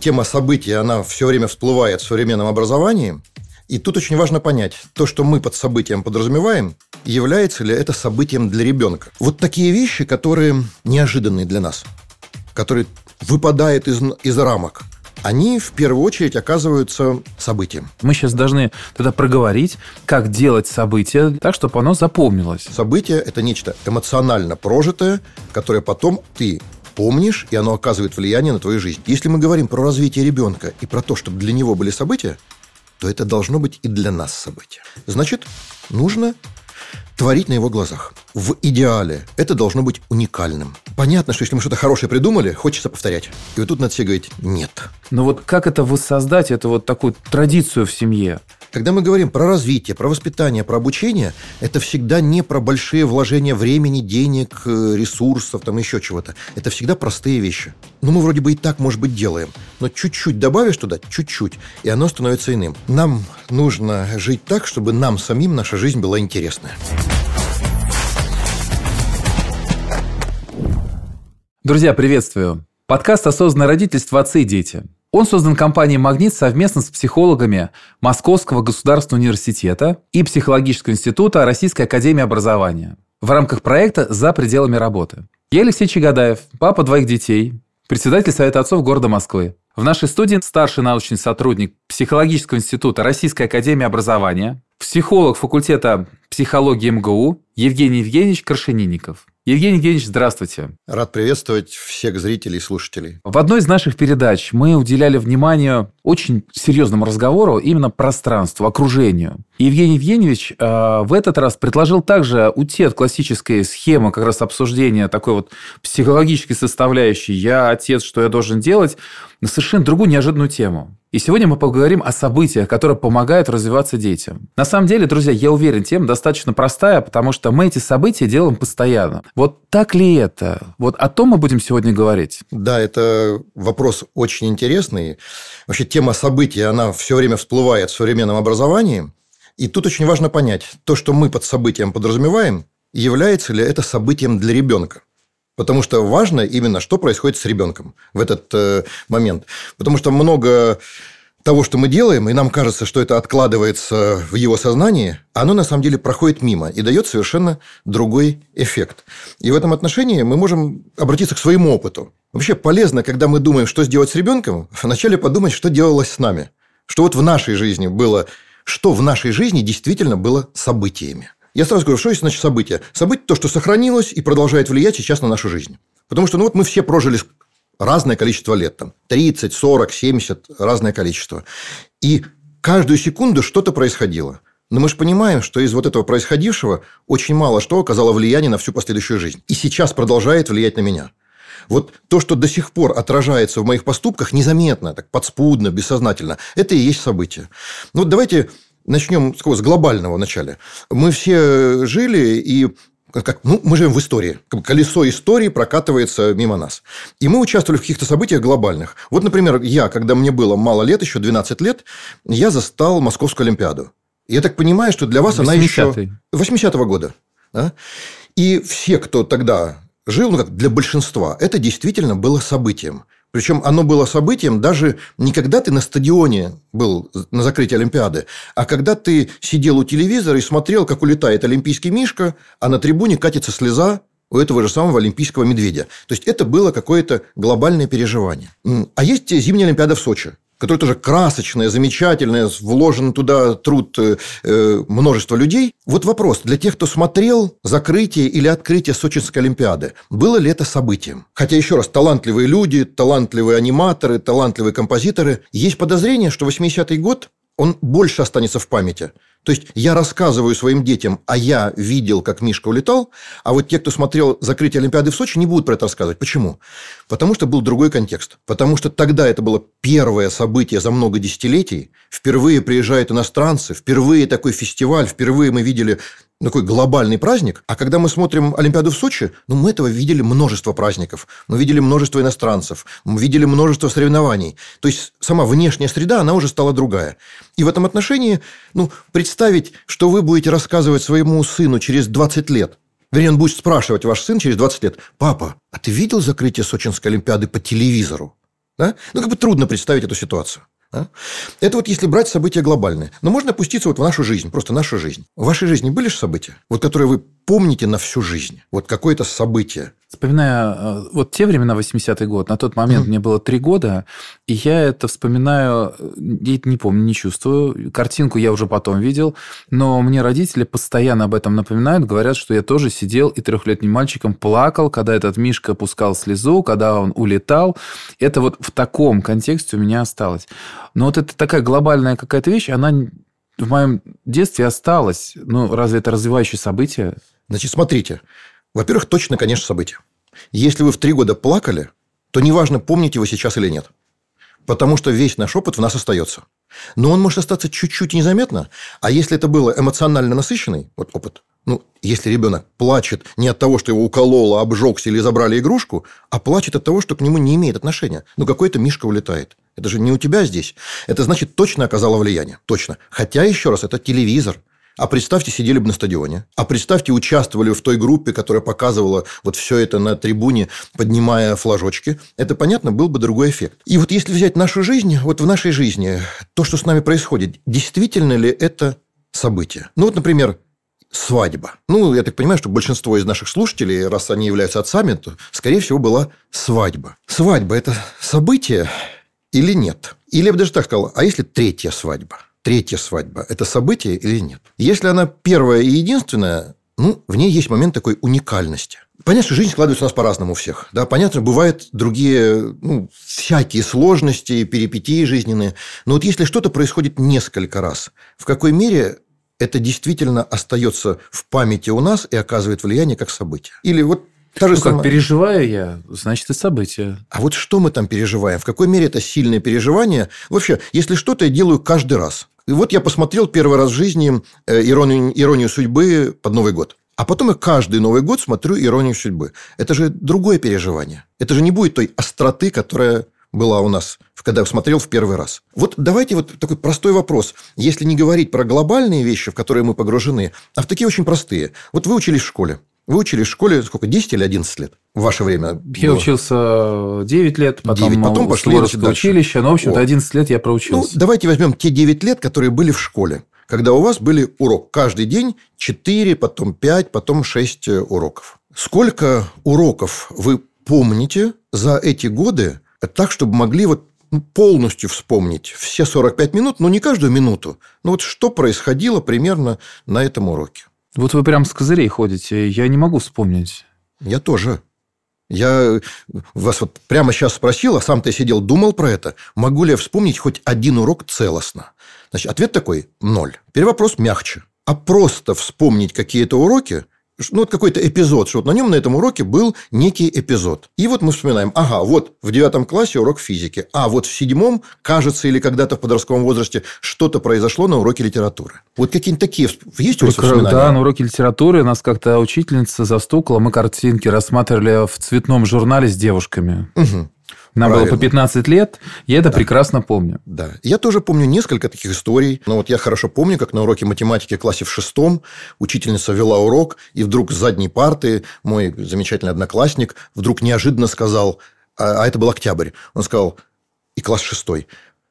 Тема событий, она все время всплывает в современном образовании. И тут очень важно понять, то, что мы под событием подразумеваем, является ли это событием для ребенка. Вот такие вещи, которые неожиданные для нас, которые выпадают из, из рамок – они в первую очередь оказываются событием. Мы сейчас должны тогда проговорить, как делать событие так, чтобы оно запомнилось. Событие – это нечто эмоционально прожитое, которое потом ты помнишь, и оно оказывает влияние на твою жизнь. Если мы говорим про развитие ребенка и про то, чтобы для него были события, то это должно быть и для нас событие. Значит, нужно творить на его глазах. В идеале это должно быть уникальным. Понятно, что если мы что-то хорошее придумали, хочется повторять. И вот тут надо все говорить «нет». Но вот как это воссоздать, это вот такую традицию в семье? Когда мы говорим про развитие, про воспитание, про обучение, это всегда не про большие вложения времени, денег, э, ресурсов, там еще чего-то. Это всегда простые вещи. Ну, мы вроде бы и так, может быть, делаем. Но чуть-чуть добавишь туда, чуть-чуть, и оно становится иным. Нам нужно жить так, чтобы нам самим наша жизнь была интересная. Друзья, приветствую. Подкаст «Осознанное родительство. Отцы и дети». Он создан компанией «Магнит» совместно с психологами Московского государственного университета и Психологического института Российской академии образования в рамках проекта «За пределами работы». Я Алексей Чагадаев, папа двоих детей, председатель Совета отцов города Москвы. В нашей студии старший научный сотрудник Психологического института Российской академии образования, психолог факультета психологии МГУ Евгений Евгеньевич Крашенинников – Евгений Евгеньевич, здравствуйте. Рад приветствовать всех зрителей и слушателей. В одной из наших передач мы уделяли внимание очень серьезному разговору именно пространству, окружению. Евгений Евгеньевич э, в этот раз предложил также уйти от классической схемы как раз обсуждения такой вот психологической составляющей «я отец, что я должен делать», на совершенно другую неожиданную тему. И сегодня мы поговорим о событиях, которые помогают развиваться детям. На самом деле, друзья, я уверен, тема достаточно простая, потому что мы эти события делаем постоянно. Вот так ли это? Вот о том мы будем сегодня говорить. Да, это вопрос очень интересный. Вообще тема событий, она все время всплывает в современном образовании. И тут очень важно понять, то, что мы под событием подразумеваем, является ли это событием для ребенка. Потому что важно именно, что происходит с ребенком в этот э, момент. Потому что много того, что мы делаем, и нам кажется, что это откладывается в его сознании, оно на самом деле проходит мимо и дает совершенно другой эффект. И в этом отношении мы можем обратиться к своему опыту. Вообще полезно, когда мы думаем, что сделать с ребенком, вначале подумать, что делалось с нами. Что вот в нашей жизни было, что в нашей жизни действительно было событиями. Я сразу говорю, что есть значит событие? Событие – то, что сохранилось и продолжает влиять сейчас на нашу жизнь. Потому что ну, вот мы все прожили разное количество лет. Там, 30, 40, 70, разное количество. И каждую секунду что-то происходило. Но мы же понимаем, что из вот этого происходившего очень мало что оказало влияние на всю последующую жизнь. И сейчас продолжает влиять на меня. Вот то, что до сих пор отражается в моих поступках, незаметно, так подспудно, бессознательно, это и есть событие. Ну, вот давайте начнем с глобального начала. Мы все жили и как, ну, мы живем в истории. Колесо истории прокатывается мимо нас. И мы участвовали в каких-то событиях глобальных. Вот, например, я, когда мне было мало лет, еще 12 лет, я застал Московскую Олимпиаду. Я так понимаю, что для вас она еще... 80-го года. Да? И все, кто тогда жил, ну как для большинства, это действительно было событием. Причем оно было событием даже не когда ты на стадионе был на закрытии Олимпиады, а когда ты сидел у телевизора и смотрел, как улетает олимпийский мишка, а на трибуне катится слеза у этого же самого олимпийского медведя. То есть это было какое-то глобальное переживание. А есть зимняя Олимпиада в Сочи которая тоже красочная, замечательная, вложен туда труд э, э, множества людей. Вот вопрос для тех, кто смотрел закрытие или открытие Сочинской Олимпиады. Было ли это событием? Хотя, еще раз, талантливые люди, талантливые аниматоры, талантливые композиторы. Есть подозрение, что 80-й год он больше останется в памяти. То есть я рассказываю своим детям, а я видел, как Мишка улетал, а вот те, кто смотрел закрытие Олимпиады в Сочи, не будут про это рассказывать. Почему? Потому что был другой контекст. Потому что тогда это было первое событие за много десятилетий. Впервые приезжают иностранцы, впервые такой фестиваль, впервые мы видели такой глобальный праздник. А когда мы смотрим Олимпиаду в Сочи, ну, мы этого видели множество праздников. Мы видели множество иностранцев. Мы видели множество соревнований. То есть, сама внешняя среда, она уже стала другая. И в этом отношении, ну, представить, что вы будете рассказывать своему сыну через 20 лет, Вернее, он будет спрашивать ваш сын через 20 лет, «Папа, а ты видел закрытие Сочинской Олимпиады по телевизору?» Да? Ну, как бы трудно представить эту ситуацию. Да? Это вот если брать события глобальные. Но можно опуститься вот в нашу жизнь, просто нашу жизнь. В вашей жизни были же события, вот которые вы помните на всю жизнь? Вот какое-то событие. Вспоминая э, вот те времена, 80-й год, на тот момент mm. мне было три года, и я это вспоминаю, э, я это не помню, не чувствую. Картинку я уже потом видел, но мне родители постоянно об этом напоминают, говорят, что я тоже сидел и трехлетним мальчиком плакал, когда этот Мишка пускал слезу, когда он улетал. Это вот в таком контексте у меня осталось. Но вот это такая глобальная какая-то вещь, она в моем детстве осталась. Ну, разве это развивающее событие? Значит, смотрите. Во-первых, точно, конечно, событие. Если вы в три года плакали, то неважно, помните вы сейчас или нет. Потому что весь наш опыт в нас остается. Но он может остаться чуть-чуть незаметно. А если это было эмоционально насыщенный вот опыт, ну, если ребенок плачет не от того, что его укололо, обжегся или забрали игрушку, а плачет от того, что к нему не имеет отношения. Ну, какой-то мишка улетает. Это же не у тебя здесь. Это значит, точно оказало влияние. Точно. Хотя, еще раз, это телевизор. А представьте, сидели бы на стадионе. А представьте, участвовали в той группе, которая показывала вот все это на трибуне, поднимая флажочки. Это, понятно, был бы другой эффект. И вот если взять нашу жизнь, вот в нашей жизни, то, что с нами происходит, действительно ли это событие? Ну, вот, например, свадьба. Ну, я так понимаю, что большинство из наших слушателей, раз они являются отцами, то, скорее всего, была свадьба. Свадьба – это событие или нет? Или даже так сказал, а если третья свадьба? Третья свадьба – это событие или нет? Если она первая и единственная, ну, в ней есть момент такой уникальности. Понятно, что жизнь складывается у нас по-разному у всех. Да? Понятно, бывают другие, ну, всякие сложности, перипетии жизненные. Но вот если что-то происходит несколько раз, в какой мере это действительно остается в памяти у нас и оказывает влияние как событие? Или вот Та же ну, самая... как переживаю я, значит, и события. А вот что мы там переживаем? В какой мере это сильное переживание? Вообще, если что-то я делаю каждый раз. И вот я посмотрел первый раз в жизни э, «Иронию, «Иронию судьбы» под Новый год. А потом я каждый Новый год смотрю «Иронию судьбы». Это же другое переживание. Это же не будет той остроты, которая была у нас, когда я смотрел в первый раз. Вот давайте вот такой простой вопрос. Если не говорить про глобальные вещи, в которые мы погружены, а в такие очень простые. Вот вы учились в школе. Вы учились в школе сколько, 10 или 11 лет? В ваше время Я было? учился 9 лет, потом, 9, потом пошли в училище, но, в общем-то, 11 лет я проучился. Ну, давайте возьмем те 9 лет, которые были в школе, когда у вас были урок. Каждый день 4, потом 5, потом 6 э, уроков. Сколько уроков вы помните за эти годы так, чтобы могли вот ну, полностью вспомнить все 45 минут, но не каждую минуту, но вот что происходило примерно на этом уроке? Вот вы прям с козырей ходите, я не могу вспомнить. Я тоже. Я вас вот прямо сейчас спросил, а сам ты сидел, думал про это. Могу ли я вспомнить хоть один урок целостно? Значит, ответ такой – ноль. Теперь вопрос мягче. А просто вспомнить какие-то уроки – ну, вот какой-то эпизод, что вот на нем на этом уроке был некий эпизод. И вот мы вспоминаем, ага, вот в девятом классе урок физики, а вот в седьмом, кажется, или когда-то в подростковом возрасте что-то произошло на уроке литературы. Вот какие-нибудь такие есть у вас воспоминания? Да, на уроке литературы нас как-то учительница застукала, мы картинки рассматривали в цветном журнале с девушками. Угу. Нам Правильно. было по 15 лет, я это да. прекрасно помню. Да. Я тоже помню несколько таких историй. Но вот я хорошо помню, как на уроке математики в классе в шестом учительница вела урок, и вдруг с задней парты мой замечательный одноклассник вдруг неожиданно сказал, а, а это был октябрь, он сказал, и класс шестой,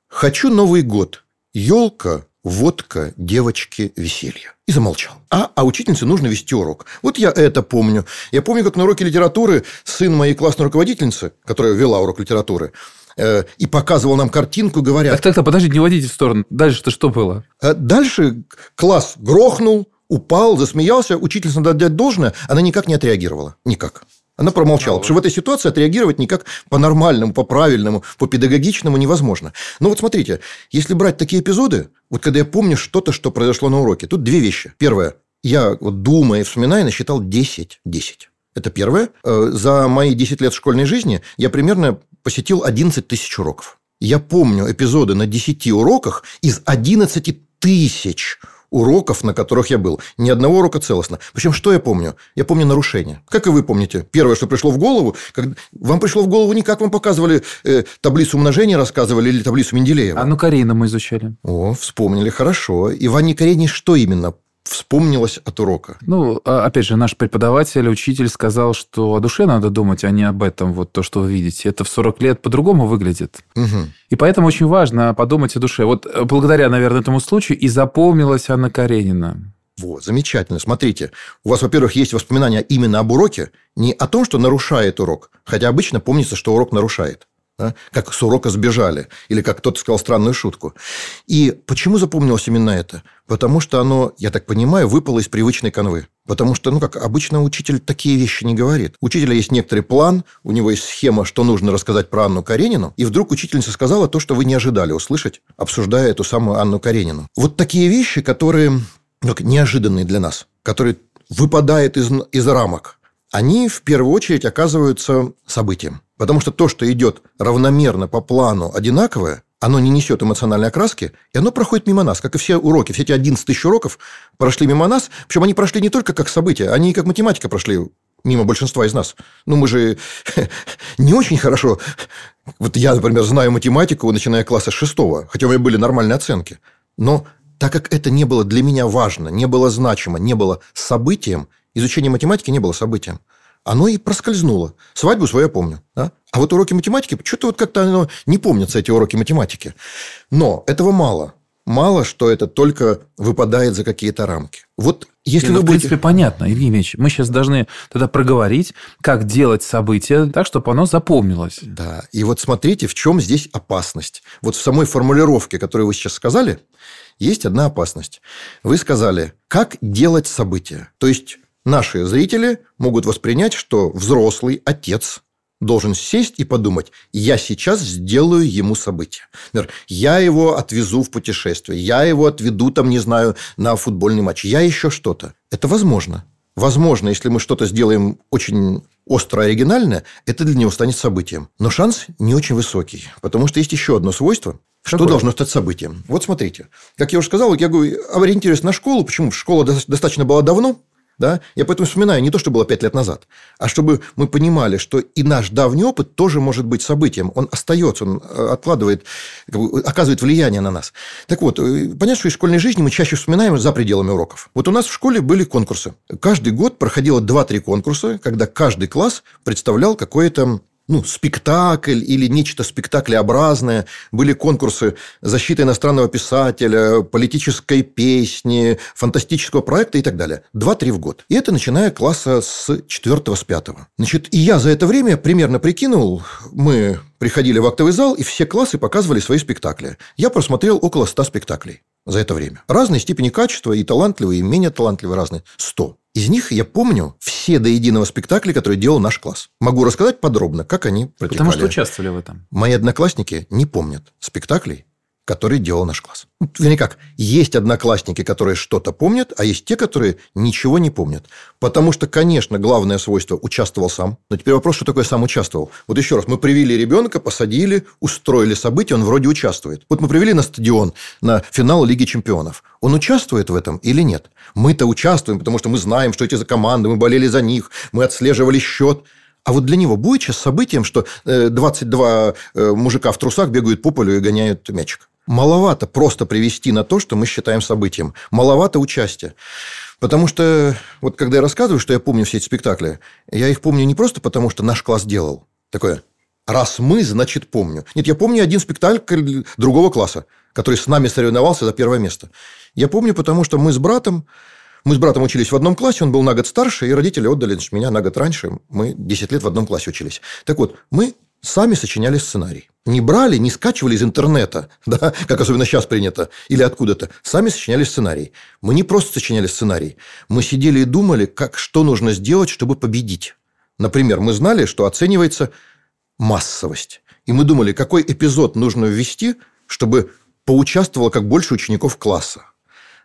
«Хочу Новый год. Елка, водка, девочки, веселье. И замолчал. А, а учительнице нужно вести урок. Вот я это помню. Я помню, как на уроке литературы сын моей классной руководительницы, которая вела урок литературы, э, и показывал нам картинку, говоря... Так, так, так, подожди, не водите в сторону. Дальше-то что было? Э, дальше класс грохнул, упал, засмеялся. Учительница, надо дать должное, она никак не отреагировала. Никак. Она промолчала. потому что в этой ситуации отреагировать никак по-нормальному, по-правильному, по-педагогичному невозможно. Но вот смотрите, если брать такие эпизоды, вот когда я помню что-то, что произошло на уроке, тут две вещи. Первое. Я, вот думая и вспоминая, насчитал 10. 10. Это первое. Э, за мои 10 лет школьной жизни я примерно посетил 11 тысяч уроков. Я помню эпизоды на 10 уроках из 11 тысяч уроков, на которых я был. Ни одного урока целостно. Причем, что я помню? Я помню нарушения. Как и вы помните. Первое, что пришло в голову, как... вам пришло в голову не как вам показывали э, таблицу умножения, рассказывали или таблицу Менделеева. Анну Каренину мы изучали. О, вспомнили, хорошо. И в Анне Каренине что именно вспомнилось от урока? Ну, а, опять же, наш преподаватель, учитель сказал, что о душе надо думать, а не об этом, вот то, что вы видите. Это в 40 лет по-другому выглядит. Угу. И поэтому очень важно подумать о душе. Вот э, благодаря, наверное, этому случаю и запомнилась Анна Каренина. Вот, замечательно. Смотрите, у вас, во-первых, есть воспоминания именно об уроке, не о том, что нарушает урок, хотя обычно помнится, что урок нарушает. Да? Как с урока сбежали, или как кто-то сказал странную шутку. И почему запомнилось именно это? Потому что оно, я так понимаю, выпало из привычной канвы. Потому что, ну как, обычно учитель такие вещи не говорит. У учителя есть некоторый план, у него есть схема, что нужно рассказать про Анну Каренину, и вдруг учительница сказала то, что вы не ожидали услышать, обсуждая эту самую Анну Каренину. Вот такие вещи, которые ну, неожиданные для нас, которые выпадают из, из рамок, они в первую очередь оказываются событием. Потому что то, что идет равномерно по плану одинаковое, оно не несет эмоциональной окраски, и оно проходит мимо нас, как и все уроки. Все эти 11 тысяч уроков прошли мимо нас, причем они прошли не только как события, они и как математика прошли мимо большинства из нас. Ну, мы же не очень хорошо... Вот я, например, знаю математику, начиная класса шестого, хотя у меня были нормальные оценки. Но так как это не было для меня важно, не было значимо, не было событием, изучение математики не было событием оно и проскользнуло. Свадьбу свою я помню. Да? А вот уроки математики, что-то вот как-то оно не помнятся, эти уроки математики. Но этого мало. Мало, что это только выпадает за какие-то рамки. Вот если ну, вы в будете... принципе, понятно, Евгений Ильич. Мы сейчас должны тогда проговорить, как делать события так, чтобы оно запомнилось. Да. И вот смотрите, в чем здесь опасность. Вот в самой формулировке, которую вы сейчас сказали, есть одна опасность. Вы сказали, как делать события. То есть, Наши зрители могут воспринять, что взрослый отец должен сесть и подумать, я сейчас сделаю ему событие. Например, я его отвезу в путешествие, я его отведу, там, не знаю, на футбольный матч, я еще что-то. Это возможно. Возможно, если мы что-то сделаем очень остро оригинальное, это для него станет событием. Но шанс не очень высокий, потому что есть еще одно свойство, что Какое? должно стать событием. Вот смотрите. Как я уже сказал, я говорю, ориентируюсь на школу. Почему? Школа достаточно была давно, да? Я поэтому вспоминаю не то, что было пять лет назад, а чтобы мы понимали, что и наш давний опыт тоже может быть событием. Он остается, он э, откладывает, оказывает влияние на нас. Так вот, э, понятно, что из школьной жизни мы чаще вспоминаем за пределами уроков. Вот у нас в школе были конкурсы. Каждый год проходило 2-3 конкурса, когда каждый класс представлял какое-то ну, спектакль или нечто спектаклеобразное. Были конкурсы защиты иностранного писателя, политической песни, фантастического проекта и так далее. Два-три в год. И это начиная класса с четвертого, с пятого. Значит, и я за это время примерно прикинул, мы приходили в актовый зал, и все классы показывали свои спектакли. Я просмотрел около ста спектаклей за это время. Разной степени качества, и талантливые, и менее талантливые разные. Сто. Из них я помню все до единого спектакля, которые делал наш класс. Могу рассказать подробно, как они протекали. Потому что участвовали в этом. Мои одноклассники не помнят спектаклей, который делал наш класс. Вернее как, есть одноклассники, которые что-то помнят, а есть те, которые ничего не помнят. Потому что, конечно, главное свойство – участвовал сам. Но теперь вопрос, что такое сам участвовал. Вот еще раз, мы привели ребенка, посадили, устроили событие, он вроде участвует. Вот мы привели на стадион, на финал Лиги чемпионов. Он участвует в этом или нет? Мы-то участвуем, потому что мы знаем, что эти за команды, мы болели за них, мы отслеживали счет. А вот для него будет сейчас событием, что 22 э, э, мужика в трусах бегают по полю и гоняют мячик? Маловато просто привести на то, что мы считаем событием. Маловато участия. Потому что, вот когда я рассказываю, что я помню все эти спектакли, я их помню не просто потому, что наш класс делал. Такое, раз мы, значит, помню. Нет, я помню один спектакль другого класса, который с нами соревновался за первое место. Я помню, потому что мы с братом, мы с братом учились в одном классе, он был на год старше, и родители отдали меня на год раньше. Мы 10 лет в одном классе учились. Так вот, мы сами сочиняли сценарий. Не брали, не скачивали из интернета, да, как особенно сейчас принято, или откуда-то. Сами сочиняли сценарий. Мы не просто сочиняли сценарий. Мы сидели и думали, как, что нужно сделать, чтобы победить. Например, мы знали, что оценивается массовость. И мы думали, какой эпизод нужно ввести, чтобы поучаствовало как больше учеников класса.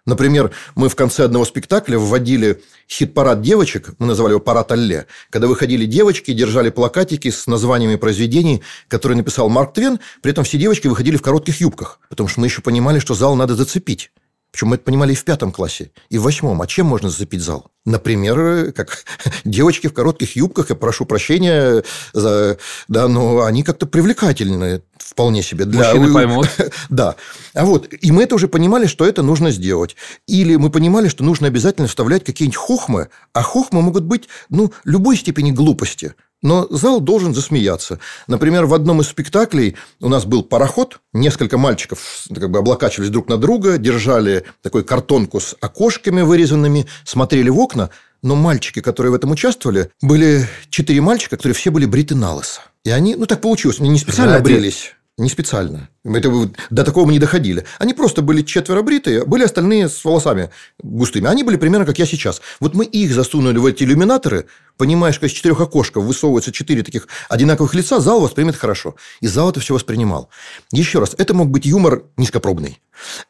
Например, мы в конце одного спектакля вводили хит-парад девочек, мы называли его «Парад Алле», когда выходили девочки, держали плакатики с названиями произведений, которые написал Марк Твен, при этом все девочки выходили в коротких юбках, потому что мы еще понимали, что зал надо зацепить. Причем мы это понимали и в пятом классе, и в восьмом. А чем можно зацепить зал? Например, как девочки в коротких юбках, я прошу прощения, за, да, но они как-то привлекательны вполне себе. Для... Мужчины поймут. да. А вот, и мы это уже понимали, что это нужно сделать. Или мы понимали, что нужно обязательно вставлять какие-нибудь хохмы, а хохмы могут быть, ну, любой степени глупости. Но зал должен засмеяться. Например, в одном из спектаклей у нас был пароход, несколько мальчиков как бы облокачивались друг на друга, держали такую картонку с окошками вырезанными, смотрели в окна, но мальчики, которые в этом участвовали, были четыре мальчика, которые все были бриты на лысо. И они, ну так получилось, они не специально Ради... брились. Не специально. Это, до такого мы не доходили. Они просто были четверо бритые, были остальные с волосами густыми. Они были примерно как я сейчас. Вот мы их засунули в эти иллюминаторы, понимаешь, как из четырех окошков высовываются четыре таких одинаковых лица, зал воспримет хорошо. И зал это все воспринимал. Еще раз, это мог быть юмор низкопробный.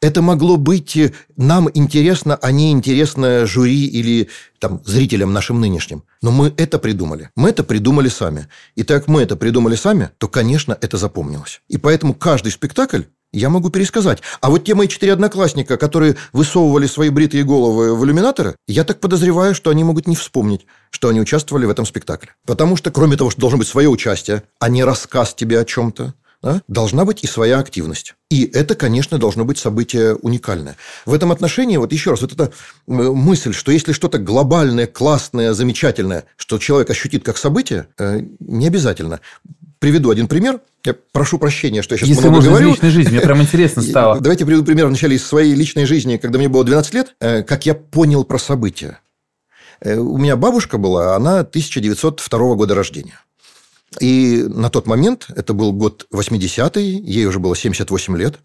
Это могло быть э, нам интересно, а не интересно жюри или там, зрителям нашим нынешним. Но мы это придумали. Мы это придумали сами. И так мы это придумали сами, то, конечно, это запомнилось. И поэтому каждый спектакль я могу пересказать. А вот те мои четыре одноклассника, которые высовывали свои бритые головы в иллюминаторы, я так подозреваю, что они могут не вспомнить, что они участвовали в этом спектакле. Потому что, кроме того, что должно быть свое участие, а не рассказ тебе о чем-то, да, должна быть и своя активность. И это, конечно, должно быть событие уникальное. В этом отношении, вот еще раз, вот эта э, мысль, что если что-то глобальное, классное, замечательное, что человек ощутит как событие, э, не обязательно. Приведу один пример. Я прошу прощения, что я сейчас Если много можно говорю. из личной жизни, мне прям интересно стало. Давайте приведу пример вначале из своей личной жизни, когда мне было 12 лет, э, как я понял про события. У меня бабушка была, она 1902 года рождения. И на тот момент, это был год 80-й, ей уже было 78 лет,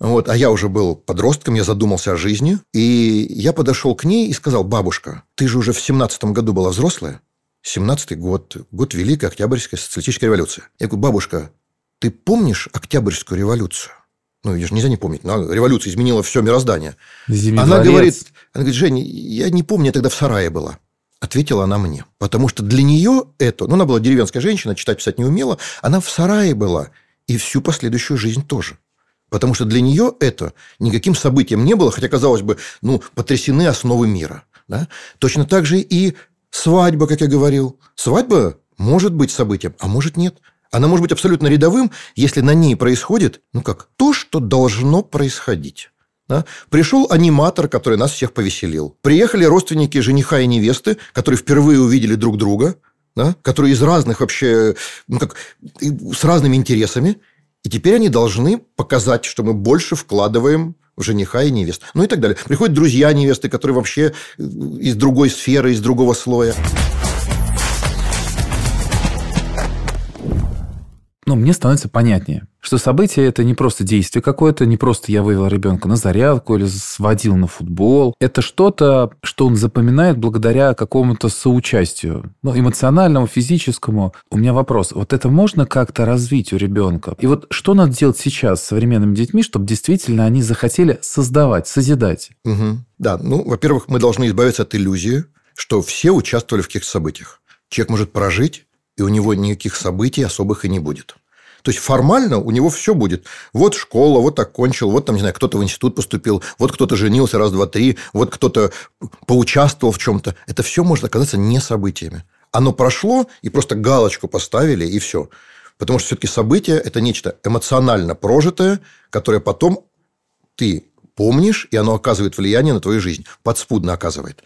вот, а я уже был подростком, я задумался о жизни. И я подошел к ней и сказал, бабушка, ты же уже в 17-м году была взрослая. 17-й год, год Великой Октябрьской социалистической революции. Я говорю, бабушка, ты помнишь Октябрьскую революцию? Ну, ее же нельзя не помнить. Но революция изменила все мироздание. Она говорит, она говорит, Женя, я не помню, я тогда в сарае была. Ответила она мне. Потому что для нее это... Ну, она была деревенская женщина, читать, писать не умела. Она в сарае была. И всю последующую жизнь тоже. Потому что для нее это никаким событием не было, хотя, казалось бы, ну, потрясены основы мира. Да? Точно так же и свадьба, как я говорил. Свадьба может быть событием, а может нет. Она может быть абсолютно рядовым, если на ней происходит, ну как, то, что должно происходить. Да? Пришел аниматор, который нас всех повеселил. Приехали родственники жениха и невесты, которые впервые увидели друг друга, да? которые из разных вообще, ну как, с разными интересами. И теперь они должны показать, что мы больше вкладываем жениха и невесту. Ну и так далее. Приходят друзья невесты, которые вообще из другой сферы, из другого слоя. Ну, мне становится понятнее, что событие – это не просто действие какое-то, не просто я вывел ребенка на зарядку или сводил на футбол. Это что-то, что он запоминает благодаря какому-то соучастию, ну, эмоциональному, физическому. У меня вопрос, вот это можно как-то развить у ребенка? И вот что надо делать сейчас с современными детьми, чтобы действительно они захотели создавать, созидать? Угу. Да, ну, во-первых, мы должны избавиться от иллюзии, что все участвовали в каких-то событиях. Человек может прожить и у него никаких событий особых и не будет. То есть формально у него все будет. Вот школа, вот окончил, вот там, не знаю, кто-то в институт поступил, вот кто-то женился раз, два, три, вот кто-то поучаствовал в чем-то. Это все может оказаться не событиями. Оно прошло, и просто галочку поставили, и все. Потому что все-таки событие – это нечто эмоционально прожитое, которое потом ты помнишь, и оно оказывает влияние на твою жизнь, подспудно оказывает.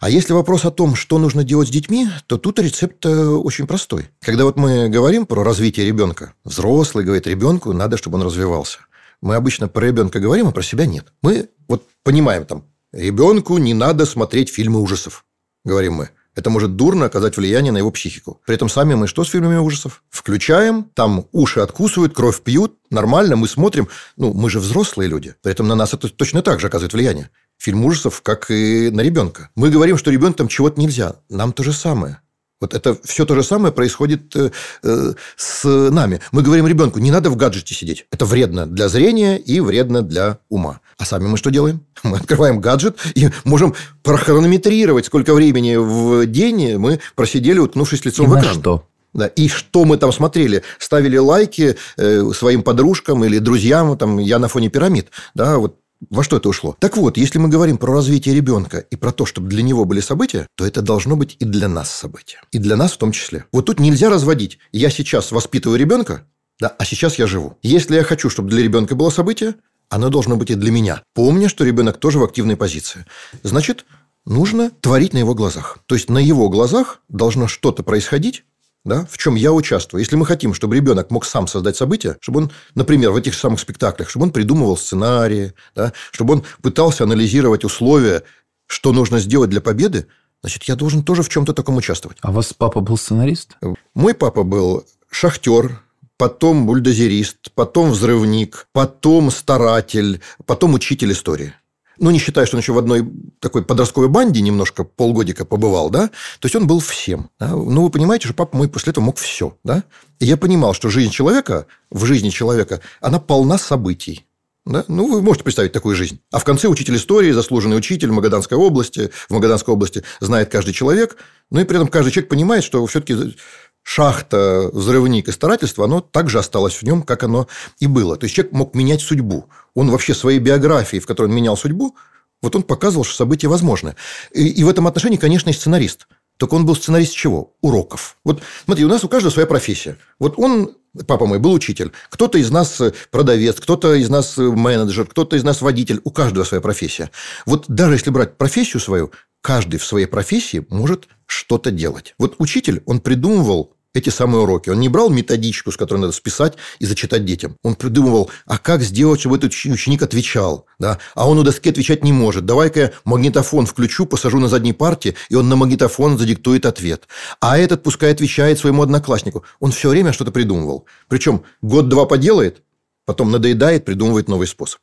А если вопрос о том, что нужно делать с детьми, то тут рецепт э, очень простой. Когда вот мы говорим про развитие ребенка, взрослый говорит ребенку, надо, чтобы он развивался. Мы обычно про ребенка говорим, а про себя нет. Мы вот понимаем там, ребенку не надо смотреть фильмы ужасов, говорим мы. Это может дурно оказать влияние на его психику. При этом сами мы что с фильмами ужасов? Включаем, там уши откусывают, кровь пьют, нормально, мы смотрим. Ну, мы же взрослые люди. При этом на нас это точно так же оказывает влияние. Фильм ужасов, как и на ребенка. Мы говорим, что ребенкам чего-то нельзя. Нам то же самое. Вот это все то же самое происходит э, э, с нами. Мы говорим ребенку, не надо в гаджете сидеть. Это вредно для зрения и вредно для ума. А сами мы что делаем? Мы открываем гаджет и можем прохронометрировать, сколько времени в день мы просидели, уткнувшись лицом и в экран. что? Да, и что мы там смотрели? Ставили лайки э, своим подружкам или друзьям, там, я на фоне пирамид. Да, вот во что это ушло? Так вот, если мы говорим про развитие ребенка и про то, чтобы для него были события, то это должно быть и для нас события. И для нас в том числе. Вот тут нельзя разводить. Я сейчас воспитываю ребенка, да, а сейчас я живу. Если я хочу, чтобы для ребенка было событие, оно должно быть и для меня. Помня, что ребенок тоже в активной позиции. Значит, нужно творить на его глазах. То есть на его глазах должно что-то происходить, да, в чем я участвую. Если мы хотим, чтобы ребенок мог сам создать события, чтобы он, например, в этих самых спектаклях, чтобы он придумывал сценарии, да, чтобы он пытался анализировать условия, что нужно сделать для победы, значит, я должен тоже в чем-то таком участвовать. А у вас папа был сценарист? Мой папа был шахтер, потом бульдозерист, потом взрывник, потом старатель, потом учитель истории. Ну, не считая, что он еще в одной такой подростковой банде немножко полгодика побывал, да, то есть он был всем. Да? Ну, вы понимаете, что папа мой после этого мог все, да. И я понимал, что жизнь человека, в жизни человека, она полна событий. Да? Ну, вы можете представить такую жизнь. А в конце учитель истории, заслуженный учитель Магаданской области, в Магаданской области знает каждый человек, ну и при этом каждый человек понимает, что все-таки шахта, взрывник и старательство, оно также осталось в нем, как оно и было. То есть человек мог менять судьбу. Он вообще своей биографией, в которой он менял судьбу, вот он показывал, что события возможны. И, и в этом отношении, конечно, и сценарист. Только он был сценарист чего? Уроков. Вот смотри, у нас у каждого своя профессия. Вот он, папа мой, был учитель. Кто-то из нас продавец, кто-то из нас менеджер, кто-то из нас водитель. У каждого своя профессия. Вот даже если брать профессию свою, каждый в своей профессии может что-то делать. Вот учитель, он придумывал эти самые уроки. Он не брал методичку, с которой надо списать и зачитать детям. Он придумывал, а как сделать, чтобы этот ученик отвечал. Да? А он у доски отвечать не может. Давай-ка я магнитофон включу, посажу на задней парте, и он на магнитофон задиктует ответ. А этот пускай отвечает своему однокласснику. Он все время что-то придумывал. Причем год-два поделает, потом надоедает, придумывает новый способ.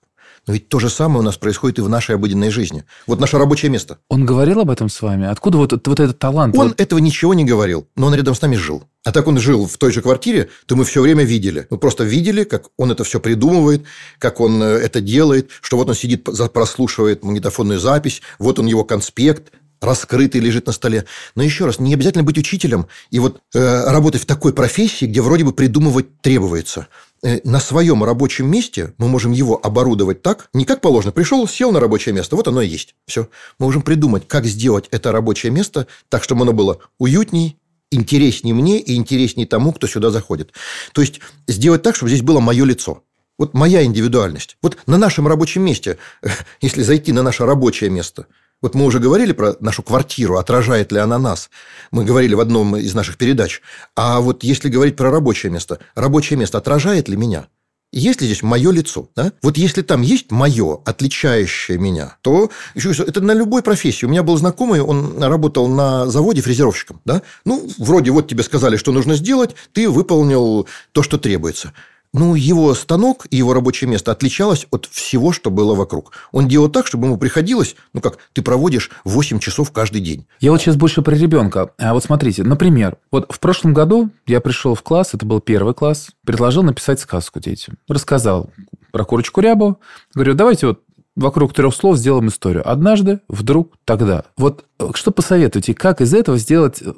Но ведь то же самое у нас происходит и в нашей обыденной жизни. Вот наше рабочее место. Он говорил об этом с вами? Откуда вот, вот этот талант? Он вот... этого ничего не говорил, но он рядом с нами жил. А так он жил в той же квартире, то мы все время видели. Мы просто видели, как он это все придумывает, как он э, это делает, что вот он сидит, прослушивает магнитофонную запись, вот он его конспект, раскрытый лежит на столе. Но еще раз, не обязательно быть учителем и вот э, работать в такой профессии, где вроде бы придумывать требуется. Э, на своем рабочем месте мы можем его оборудовать так, не как положено. Пришел, сел на рабочее место, вот оно и есть. Все. Мы можем придумать, как сделать это рабочее место так, чтобы оно было уютней, интереснее мне и интереснее тому, кто сюда заходит. То есть сделать так, чтобы здесь было мое лицо. Вот моя индивидуальность. Вот на нашем рабочем месте, если зайти на наше рабочее место – вот мы уже говорили про нашу квартиру, отражает ли она нас. Мы говорили в одном из наших передач. А вот если говорить про рабочее место, рабочее место отражает ли меня? Есть ли здесь мое лицо? Да? Вот если там есть мое, отличающее меня, то еще это на любой профессии. У меня был знакомый, он работал на заводе фрезеровщиком. Да? Ну, вроде вот тебе сказали, что нужно сделать, ты выполнил то, что требуется. Ну, его станок и его рабочее место отличалось от всего, что было вокруг. Он делал так, чтобы ему приходилось, ну как, ты проводишь 8 часов каждый день. Я вот сейчас больше про ребенка. А вот смотрите, например, вот в прошлом году я пришел в класс, это был первый класс, предложил написать сказку детям. Рассказал про курочку рябу. Говорю, давайте вот вокруг трех слов сделаем историю. Однажды, вдруг, тогда. Вот что посоветуете, как из этого сделать э,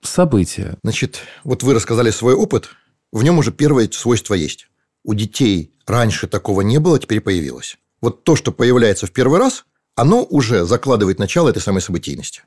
событие? Значит, вот вы рассказали свой опыт – в нем уже первое свойство есть. У детей раньше такого не было, теперь появилось. Вот то, что появляется в первый раз, оно уже закладывает начало этой самой событийности.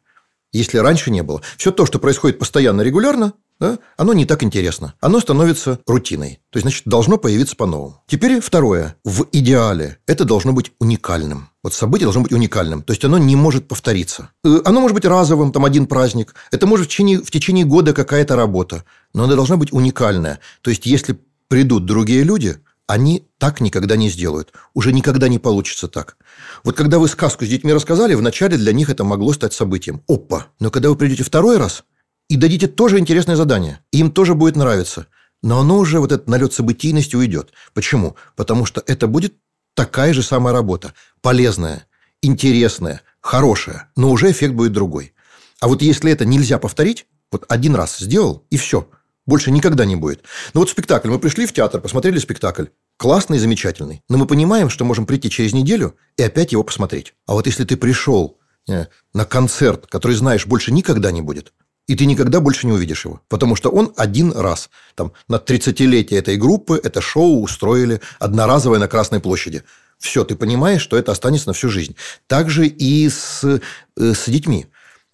Если раньше не было. Все то, что происходит постоянно, регулярно, да, оно не так интересно. Оно становится рутиной. То есть, значит, должно появиться по-новому. Теперь второе. В идеале это должно быть уникальным. Вот событие должно быть уникальным. То есть, оно не может повториться. Э, оно может быть разовым, там один праздник. Это может в течение, в течение года какая-то работа. Но она должна быть уникальная. То есть, если придут другие люди, они так никогда не сделают. Уже никогда не получится так. Вот когда вы сказку с детьми рассказали, вначале для них это могло стать событием. Опа! Но когда вы придете второй раз – и дадите тоже интересное задание. Им тоже будет нравиться. Но оно уже, вот этот налет событийности уйдет. Почему? Потому что это будет такая же самая работа. Полезная, интересная, хорошая. Но уже эффект будет другой. А вот если это нельзя повторить, вот один раз сделал, и все. Больше никогда не будет. Ну вот спектакль. Мы пришли в театр, посмотрели спектакль. Классный, замечательный. Но мы понимаем, что можем прийти через неделю и опять его посмотреть. А вот если ты пришел э, на концерт, который знаешь больше никогда не будет, и ты никогда больше не увидишь его. Потому что он один раз. Там, на 30-летие этой группы это шоу устроили одноразовое на Красной площади. Все, ты понимаешь, что это останется на всю жизнь. Также и с, э, с детьми.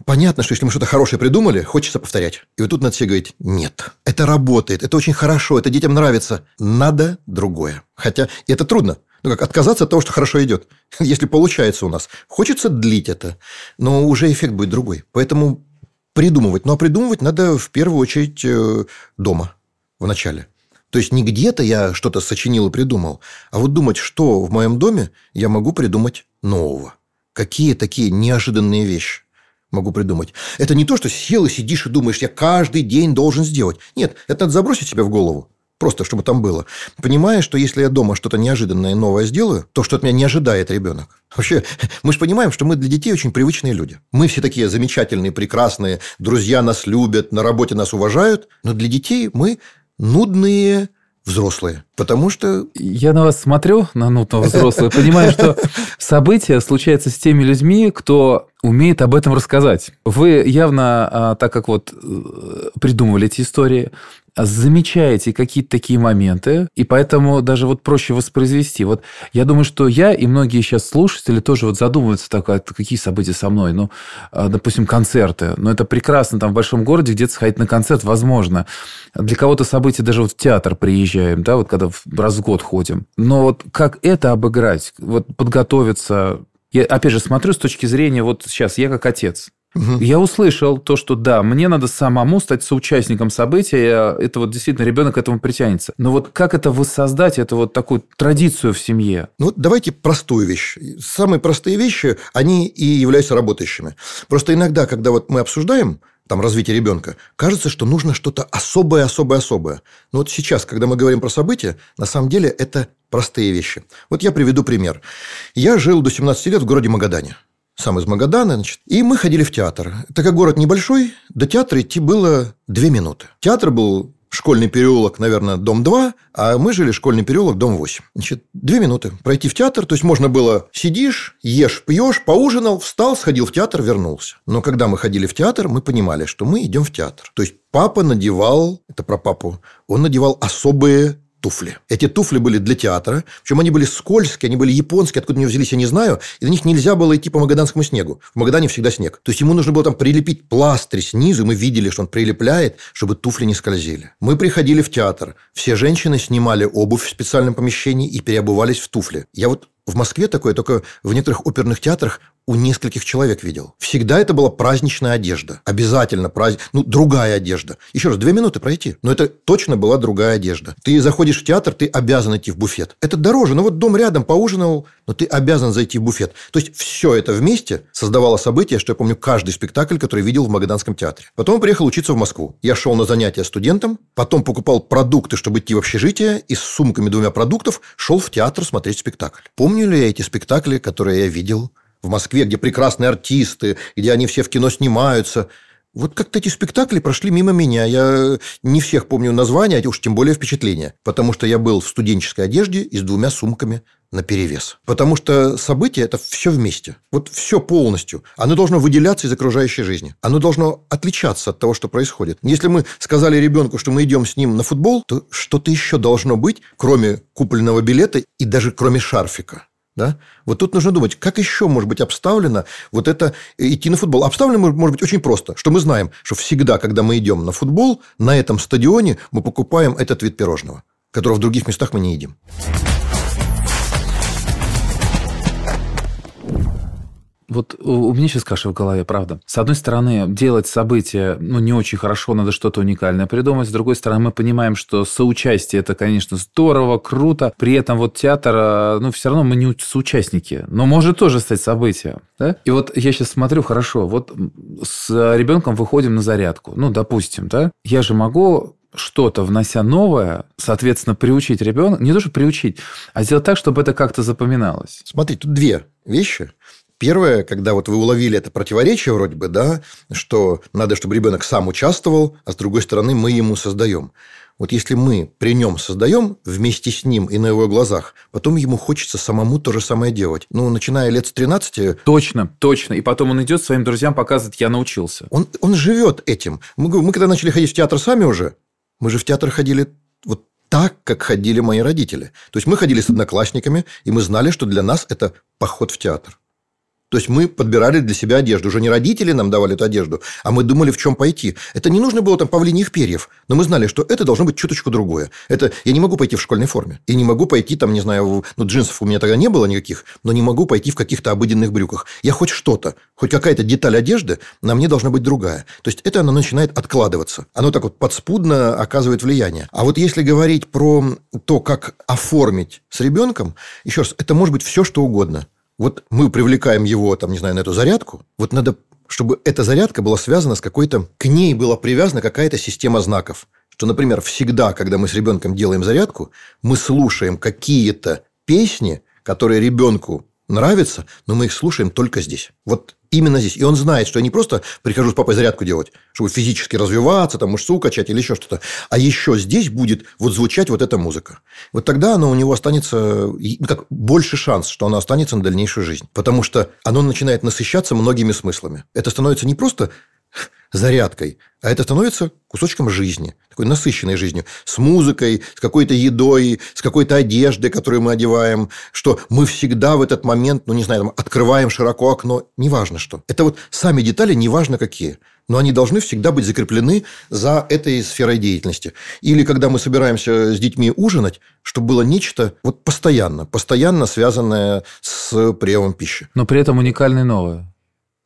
Понятно, что если мы что-то хорошее придумали, хочется повторять. И вот тут надо все говорить, нет, это работает, это очень хорошо, это детям нравится. Надо другое. Хотя это трудно. Ну, как отказаться от того, что хорошо идет. Если получается у нас. Хочется длить это, но уже эффект будет другой. Поэтому придумывать. Ну, а придумывать надо в первую очередь э, дома, в начале. То есть, не где-то я что-то сочинил и придумал, а вот думать, что в моем доме я могу придумать нового. Какие такие неожиданные вещи могу придумать. Это не то, что сел и сидишь и думаешь, я каждый день должен сделать. Нет, это надо забросить себе в голову. Просто, чтобы там было. Понимая, что если я дома что-то неожиданное новое сделаю, то что от меня не ожидает ребенок. Вообще, мы же понимаем, что мы для детей очень привычные люди. Мы все такие замечательные, прекрасные, друзья нас любят, на работе нас уважают, но для детей мы нудные, взрослые. Потому что... Я на вас смотрю, на нутного взрослого, понимаю, что события случаются с теми людьми, кто умеет об этом рассказать. Вы явно, а, так как вот э, придумывали эти истории, замечаете какие-то такие моменты, и поэтому даже вот проще воспроизвести. Вот я думаю, что я и многие сейчас слушатели тоже вот задумываются, так, а какие события со мной. Ну, а, допустим, концерты. Ну, это прекрасно, там в большом городе где-то сходить на концерт возможно. Для кого-то события даже вот в театр приезжаем, да, вот когда раз в год ходим. Но вот как это обыграть? Вот подготовиться, я, опять же, смотрю с точки зрения, вот сейчас я как отец. Угу. Я услышал то, что да, мне надо самому стать соучастником события, это вот действительно ребенок к этому притянется. Но вот как это воссоздать, это вот такую традицию в семье? Ну, давайте простую вещь. Самые простые вещи, они и являются работающими. Просто иногда, когда вот мы обсуждаем там, развитие ребенка, кажется, что нужно что-то особое, особое, особое. Но вот сейчас, когда мы говорим про события, на самом деле это простые вещи. Вот я приведу пример. Я жил до 17 лет в городе Магадане сам из Магадана, значит. И мы ходили в театр. Так как город небольшой, до театра идти было две минуты. Театр был школьный переулок, наверное, дом 2, а мы жили школьный переулок, дом 8. Значит, две минуты пройти в театр. То есть, можно было сидишь, ешь, пьешь, поужинал, встал, сходил в театр, вернулся. Но когда мы ходили в театр, мы понимали, что мы идем в театр. То есть, папа надевал, это про папу, он надевал особые туфли. Эти туфли были для театра, причем они были скользкие, они были японские, откуда они взялись, я не знаю, и на них нельзя было идти по магаданскому снегу. В Магадане всегда снег. То есть, ему нужно было там прилепить пластырь снизу, мы видели, что он прилепляет, чтобы туфли не скользили. Мы приходили в театр, все женщины снимали обувь в специальном помещении и переобувались в туфли. Я вот в Москве такое только в некоторых оперных театрах у нескольких человек видел. Всегда это была праздничная одежда. Обязательно праздник. Ну, другая одежда. Еще раз, две минуты пройти. Но это точно была другая одежда. Ты заходишь в театр, ты обязан идти в буфет. Это дороже. Ну, вот дом рядом, поужинал, но ты обязан зайти в буфет. То есть, все это вместе создавало событие, что я помню каждый спектакль, который видел в Магаданском театре. Потом приехал учиться в Москву. Я шел на занятия студентом, потом покупал продукты, чтобы идти в общежитие, и с сумками двумя продуктов шел в театр смотреть спектакль. Помню ли я эти спектакли, которые я видел в Москве, где прекрасные артисты, где они все в кино снимаются. Вот как-то эти спектакли прошли мимо меня. Я не всех помню названия, а уж тем более впечатления. Потому что я был в студенческой одежде и с двумя сумками на перевес. Потому что события – это все вместе. Вот все полностью. Оно должно выделяться из окружающей жизни. Оно должно отличаться от того, что происходит. Если мы сказали ребенку, что мы идем с ним на футбол, то что-то еще должно быть, кроме купленного билета и даже кроме шарфика. Да? Вот тут нужно думать, как еще может быть обставлено вот это идти на футбол. Обставлено может быть очень просто, что мы знаем, что всегда, когда мы идем на футбол, на этом стадионе мы покупаем этот вид пирожного, которого в других местах мы не едим. Вот у меня сейчас каша в голове, правда. С одной стороны, делать события, ну, не очень хорошо, надо что-то уникальное придумать. С другой стороны, мы понимаем, что соучастие – это, конечно, здорово, круто. При этом вот театр, а, ну, все равно мы не соучастники. Но может тоже стать событием. Да? И вот я сейчас смотрю, хорошо, вот с ребенком выходим на зарядку. Ну, допустим, да? Я же могу что-то, внося новое, соответственно, приучить ребенка, не то, что приучить, а сделать так, чтобы это как-то запоминалось. Смотри, тут две вещи. Первое, когда вот вы уловили это противоречие вроде бы, да, что надо, чтобы ребенок сам участвовал, а с другой стороны мы ему создаем. Вот если мы при нем создаем вместе с ним и на его глазах, потом ему хочется самому то же самое делать. Ну, начиная лет с 13... Точно, точно. И потом он идет своим друзьям показывать, я научился. Он, он живет этим. Мы, мы когда начали ходить в театр сами уже, мы же в театр ходили вот так, как ходили мои родители. То есть мы ходили с одноклассниками, и мы знали, что для нас это поход в театр. То есть мы подбирали для себя одежду. Уже не родители нам давали эту одежду, а мы думали, в чем пойти. Это не нужно было там павлиньих перьев, но мы знали, что это должно быть чуточку другое. Это я не могу пойти в школьной форме. И не могу пойти там, не знаю, ну, джинсов у меня тогда не было никаких, но не могу пойти в каких-то обыденных брюках. Я хоть что-то, хоть какая-то деталь одежды на мне должна быть другая. То есть это оно начинает откладываться. Оно так вот подспудно оказывает влияние. А вот если говорить про то, как оформить с ребенком, еще раз, это может быть все, что угодно. Вот мы привлекаем его, там, не знаю, на эту зарядку. Вот надо, чтобы эта зарядка была связана с какой-то... К ней была привязана какая-то система знаков. Что, например, всегда, когда мы с ребенком делаем зарядку, мы слушаем какие-то песни, которые ребенку нравятся, но мы их слушаем только здесь. Вот именно здесь. И он знает, что я не просто прихожу с папой зарядку делать, чтобы физически развиваться, там мышцу качать или еще что-то, а еще здесь будет вот звучать вот эта музыка. Вот тогда оно у него останется, ну, как больше шанс, что оно останется на дальнейшую жизнь. Потому что оно начинает насыщаться многими смыслами. Это становится не просто зарядкой, а это становится кусочком жизни, такой насыщенной жизнью, с музыкой, с какой-то едой, с какой-то одеждой, которую мы одеваем, что мы всегда в этот момент, ну, не знаю, там, открываем широко окно, неважно что. Это вот сами детали, неважно какие, но они должны всегда быть закреплены за этой сферой деятельности. Или когда мы собираемся с детьми ужинать, чтобы было нечто вот постоянно, постоянно связанное с приемом пищи. Но при этом уникальное новое.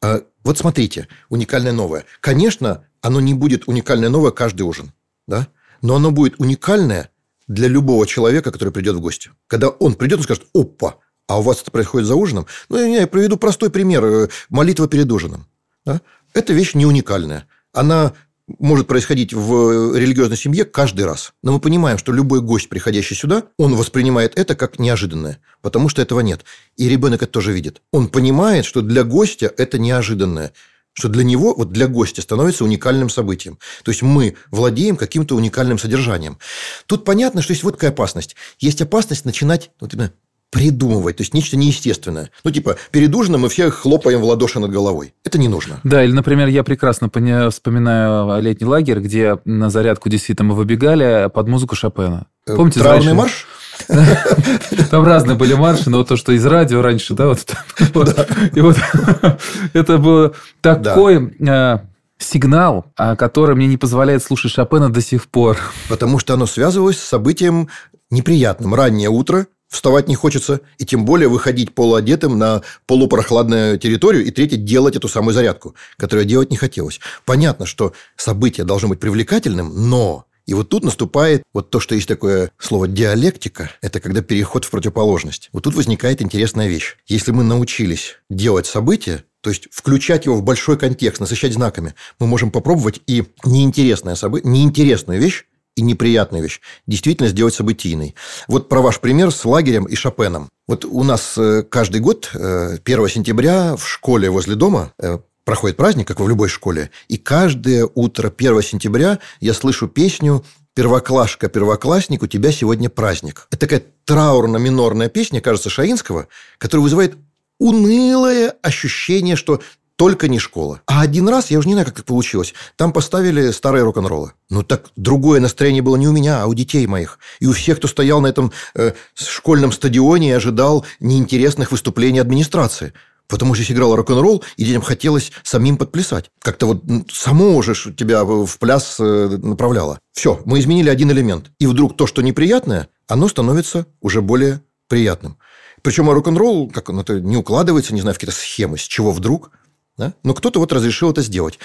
А, вот смотрите, уникальное новое. Конечно, оно не будет уникальное новое каждый ужин, да? но оно будет уникальное для любого человека, который придет в гости. Когда он придет, он скажет, опа, а у вас это происходит за ужином? Ну, я приведу простой пример. Э, молитва перед ужином. Да? Это вещь не уникальная. Она может происходить в религиозной семье каждый раз. Но мы понимаем, что любой гость, приходящий сюда, он воспринимает это как неожиданное, потому что этого нет. И ребенок это тоже видит. Он понимает, что для гостя это неожиданное что для него, вот для гостя, становится уникальным событием. То есть мы владеем каким-то уникальным содержанием. Тут понятно, что есть вот какая опасность. Есть опасность начинать вот именно придумывать, то есть нечто неестественное. Ну, типа, перед ужином мы все хлопаем в ладоши над головой. Это не нужно. Да, или, например, я прекрасно вспоминаю летний лагерь, где на зарядку действительно мы выбегали под музыку Шопена. Э, Помните? Траурный марш? Там разные были марши, но то, что из радио раньше, да, вот, и вот это был такой э, сигнал, который мне не позволяет слушать Шопена до сих пор. Потому что оно связывалось с событием неприятным. Раннее утро, вставать не хочется, и тем более выходить полуодетым на полупрохладную территорию и третье делать эту самую зарядку, которую делать не хотелось. Понятно, что событие должно быть привлекательным, но и вот тут наступает вот то, что есть такое слово диалектика, это когда переход в противоположность. Вот тут возникает интересная вещь. Если мы научились делать события, то есть включать его в большой контекст, насыщать знаками, мы можем попробовать и неинтересное событие, неинтересную вещь и неприятную вещь действительно сделать событийной. Вот про ваш пример с лагерем и Шопеном. Вот у нас э, каждый год 1 э, сентября в школе возле дома э, проходит праздник, как в любой школе, и каждое утро 1 сентября я слышу песню «Первоклашка, первоклассник, у тебя сегодня праздник». Это такая траурно-минорная песня, кажется, Шаинского, которая вызывает унылое ощущение, что только не школа. А один раз, я уже не знаю, как так получилось, там поставили старые рок-н-роллы. Ну, так другое настроение было не у меня, а у детей моих. И у всех, кто стоял на этом э, школьном стадионе и ожидал неинтересных выступлений администрации. Потому что здесь играл рок-н-ролл, и детям хотелось самим подплясать. Как-то вот само уже тебя в пляс э, направляло. Все, мы изменили один элемент. И вдруг то, что неприятное, оно становится уже более приятным. Причем рок-н-ролл, как он это не укладывается, не знаю, в какие-то схемы, с чего вдруг – да? Но кто-то вот разрешил это сделать.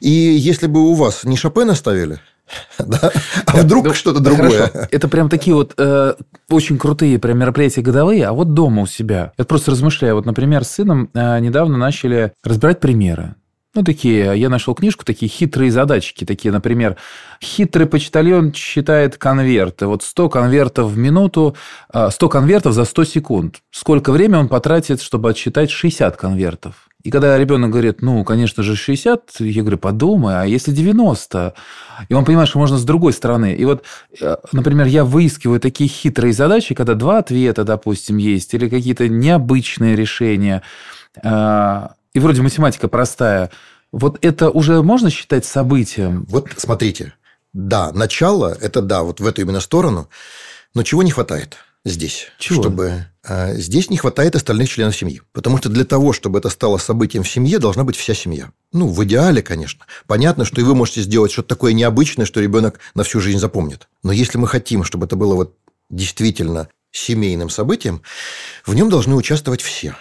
И если бы у вас не Шопена ставили, да? А вдруг ну, что-то другое? Хорошо. Это прям такие вот э, очень крутые прям мероприятия годовые, а вот дома у себя. Я просто размышляю. Вот, например, с сыном э, недавно начали разбирать примеры. Ну, такие, я нашел книжку, такие хитрые задачки, такие, например, хитрый почтальон считает конверты. Вот 100 конвертов в минуту, 100 э, конвертов за 100 секунд. Сколько времени он потратит, чтобы отсчитать 60 конвертов? И когда ребенок говорит, ну, конечно же, 60, я говорю, подумай, а если 90? И он понимает, что можно с другой стороны. И вот, э, например, я выискиваю такие хитрые задачи, когда два ответа, допустим, есть, или какие-то необычные решения. А, и вроде математика простая. Вот это уже можно считать событием? Вот смотрите, да, начало – это да, вот в эту именно сторону. Но чего не хватает здесь? Чего? Чтобы а, здесь не хватает остальных членов семьи. Потому что для того, чтобы это стало событием в семье, должна быть вся семья. Ну, в идеале, конечно. Понятно, что и вы можете сделать что-то такое необычное, что ребенок на всю жизнь запомнит. Но если мы хотим, чтобы это было вот действительно семейным событием, в нем должны участвовать все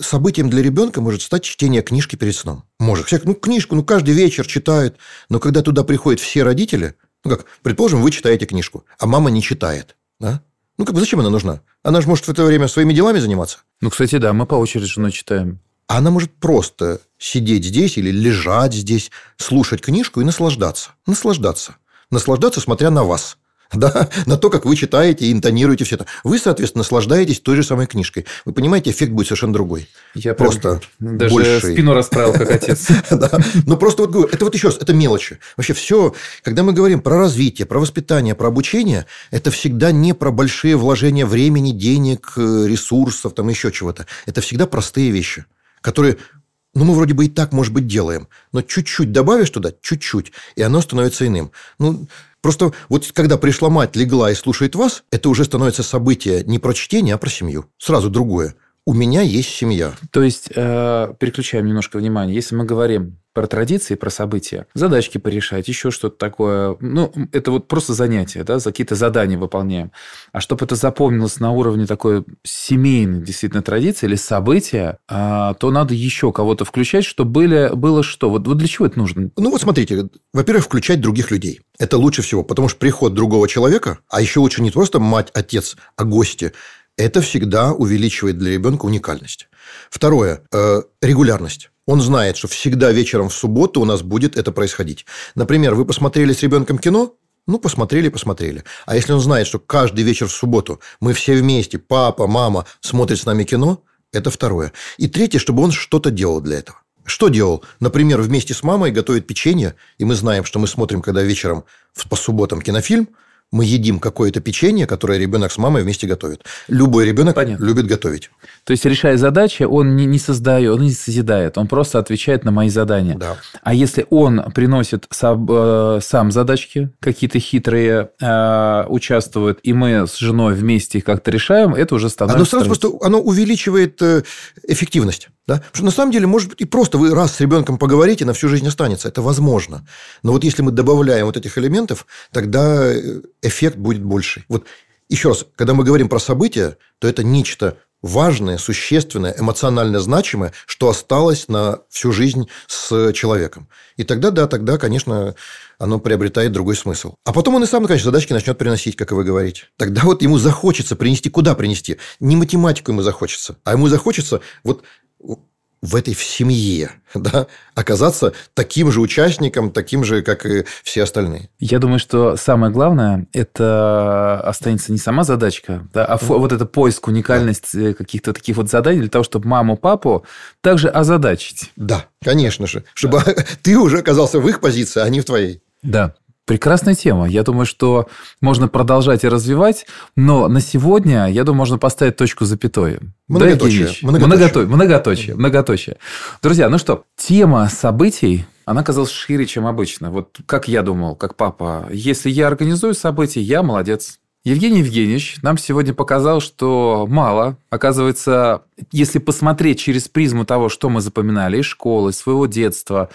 событием для ребенка может стать чтение книжки перед сном. Может. Всяк, ну, книжку, ну, каждый вечер читают. Но когда туда приходят все родители, ну, как, предположим, вы читаете книжку, а мама не читает. Да? Ну, как бы зачем она нужна? Она же может в это время своими делами заниматься. Ну, кстати, да, мы по очереди женой читаем. А она может просто сидеть здесь или лежать здесь, слушать книжку и наслаждаться. Наслаждаться. Наслаждаться, смотря на вас. да, на то, как вы читаете и интонируете все это. Вы, соответственно, наслаждаетесь той же самой книжкой. Вы понимаете, эффект будет совершенно другой. Я просто даже больший. спину расправил, как отец. да. Ну, просто вот говорю, это вот еще раз, это мелочи. Вообще все, когда мы говорим про развитие, про воспитание, про обучение, это всегда не про большие вложения времени, денег, э, ресурсов, там еще чего-то. Это всегда простые вещи, которые ну, мы вроде бы и так, может быть, делаем, но чуть-чуть добавишь туда, чуть-чуть, и оно становится иным. Ну, Просто вот когда пришла мать, легла и слушает вас, это уже становится событие не про чтение, а про семью. Сразу другое. У меня есть семья. То есть, э, переключаем немножко внимание. Если мы говорим про традиции, про события, задачки порешать, еще что-то такое. Ну, это вот просто занятия, да, за какие-то задания выполняем. А чтобы это запомнилось на уровне такой семейной действительно традиции или события, а, то надо еще кого-то включать, чтобы были, было что? Вот, вот для чего это нужно? Ну, вот смотрите. Во-первых, включать других людей. Это лучше всего, потому что приход другого человека, а еще лучше не просто мать, отец, а гости, это всегда увеличивает для ребенка уникальность. Второе э, – регулярность. Он знает, что всегда вечером в субботу у нас будет это происходить. Например, вы посмотрели с ребенком кино, ну, посмотрели, посмотрели. А если он знает, что каждый вечер в субботу мы все вместе, папа, мама, смотрят с нами кино, это второе. И третье, чтобы он что-то делал для этого. Что делал? Например, вместе с мамой готовит печенье, и мы знаем, что мы смотрим, когда вечером по субботам кинофильм – мы едим какое-то печенье, которое ребенок с мамой вместе готовит. Любой ребенок Понятно. любит готовить. То есть, решая задачи, он не, не создает, он не созидает, он просто отвечает на мои задания. Да. А если он приносит сам, э, сам задачки, какие-то хитрые, э, участвует, и мы с женой вместе их как-то решаем, это уже становится... Оно сразу просто оно увеличивает э, эффективность. Да? Потому что на самом деле, может быть, и просто вы раз с ребенком поговорите, на всю жизнь останется. Это возможно. Но вот если мы добавляем вот этих элементов, тогда э, эффект будет больше. Вот еще раз, когда мы говорим про события, то это нечто важное, существенное, эмоционально значимое, что осталось на всю жизнь с человеком. И тогда, да, тогда, конечно, оно приобретает другой смысл. А потом он и сам, конечно, задачки начнет приносить, как и вы говорите. Тогда вот ему захочется принести, куда принести? Не математику ему захочется, а ему захочется вот в этой семье, да, оказаться таким же участником, таким же, как и все остальные. Я думаю, что самое главное, это останется не сама задачка, да, а mm. вот это поиск, уникальность да. Э, каких-то таких вот заданий для того, чтобы маму, папу также озадачить. Да, конечно же, чтобы да. ты уже оказался в их позиции, а не в твоей. Да. Прекрасная тема. Я думаю, что можно продолжать и развивать, но на сегодня, я думаю, можно поставить точку запятой. Многоточие. Многоточие. Многоточие. Многоточие. Друзья, ну что, тема событий, она казалась шире, чем обычно. Вот как я думал, как папа, если я организую события, я молодец. Евгений Евгеньевич нам сегодня показал, что мало. Оказывается, если посмотреть через призму того, что мы запоминали из школы, своего детства,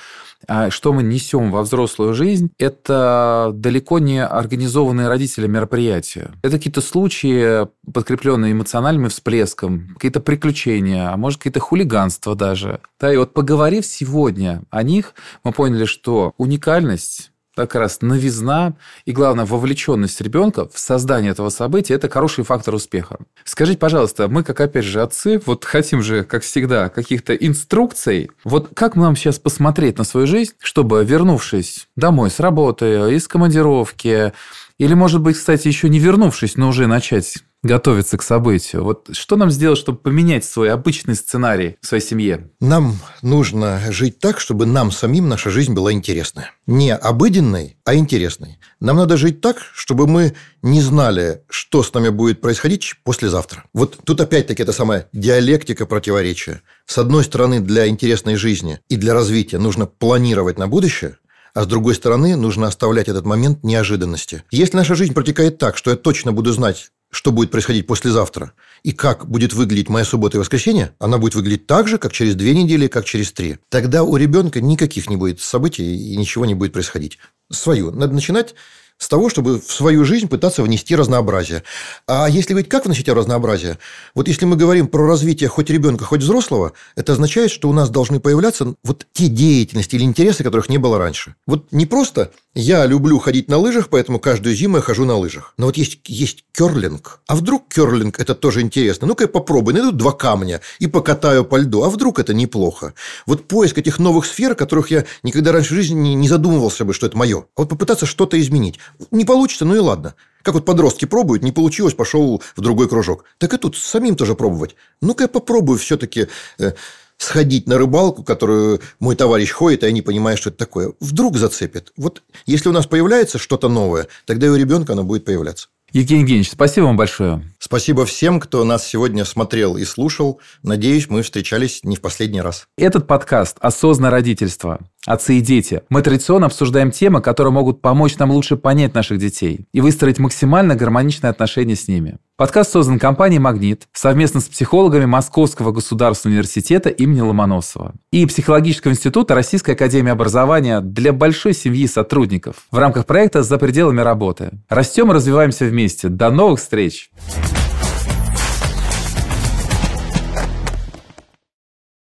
что мы несем во взрослую жизнь, это далеко не организованные родители мероприятия. Это какие-то случаи, подкрепленные эмоциональным всплеском, какие-то приключения, а может, какие-то хулиганства даже. Да, и вот поговорив сегодня о них, мы поняли, что уникальность как раз новизна и, главное, вовлеченность ребенка в создание этого события – это хороший фактор успеха. Скажите, пожалуйста, мы, как опять же отцы, вот хотим же, как всегда, каких-то инструкций. Вот как нам сейчас посмотреть на свою жизнь, чтобы, вернувшись домой с работы, из командировки, или, может быть, кстати, еще не вернувшись, но уже начать готовиться к событию. Вот что нам сделать, чтобы поменять свой обычный сценарий в своей семье? Нам нужно жить так, чтобы нам самим наша жизнь была интересная. Не обыденной, а интересной. Нам надо жить так, чтобы мы не знали, что с нами будет происходить послезавтра. Вот тут опять-таки это самая диалектика противоречия. С одной стороны, для интересной жизни и для развития нужно планировать на будущее, а с другой стороны, нужно оставлять этот момент неожиданности. Если наша жизнь протекает так, что я точно буду знать, что будет происходить послезавтра, и как будет выглядеть моя суббота и воскресенье, она будет выглядеть так же, как через две недели, как через три. Тогда у ребенка никаких не будет событий и ничего не будет происходить. Свою. Надо начинать с того, чтобы в свою жизнь пытаться внести разнообразие. А если ведь как вносить разнообразие? Вот если мы говорим про развитие хоть ребенка, хоть взрослого, это означает, что у нас должны появляться вот те деятельности или интересы, которых не было раньше. Вот не просто я люблю ходить на лыжах, поэтому каждую зиму я хожу на лыжах. Но вот есть, есть керлинг. А вдруг керлинг – это тоже интересно? Ну-ка я попробую, найду два камня и покатаю по льду. А вдруг это неплохо? Вот поиск этих новых сфер, которых я никогда раньше в жизни не задумывался бы, что это мое. А вот попытаться что-то изменить. Не получится, ну и ладно. Как вот подростки пробуют, не получилось, пошел в другой кружок. Так и тут самим тоже пробовать. Ну-ка я попробую все-таки э, сходить на рыбалку, которую мой товарищ ходит, и я не понимаю, что это такое. Вдруг зацепит. Вот если у нас появляется что-то новое, тогда и у ребенка оно будет появляться. Евгений Евгеньевич, спасибо вам большое. Спасибо всем, кто нас сегодня смотрел и слушал. Надеюсь, мы встречались не в последний раз. Этот подкаст «Осознанное родительство. Отцы и дети». Мы традиционно обсуждаем темы, которые могут помочь нам лучше понять наших детей и выстроить максимально гармоничные отношения с ними. Подкаст создан компанией «Магнит» совместно с психологами Московского государственного университета имени Ломоносова и Психологического института Российской академии образования для большой семьи сотрудников в рамках проекта «За пределами работы». Растем и развиваемся вместе. До новых встреч!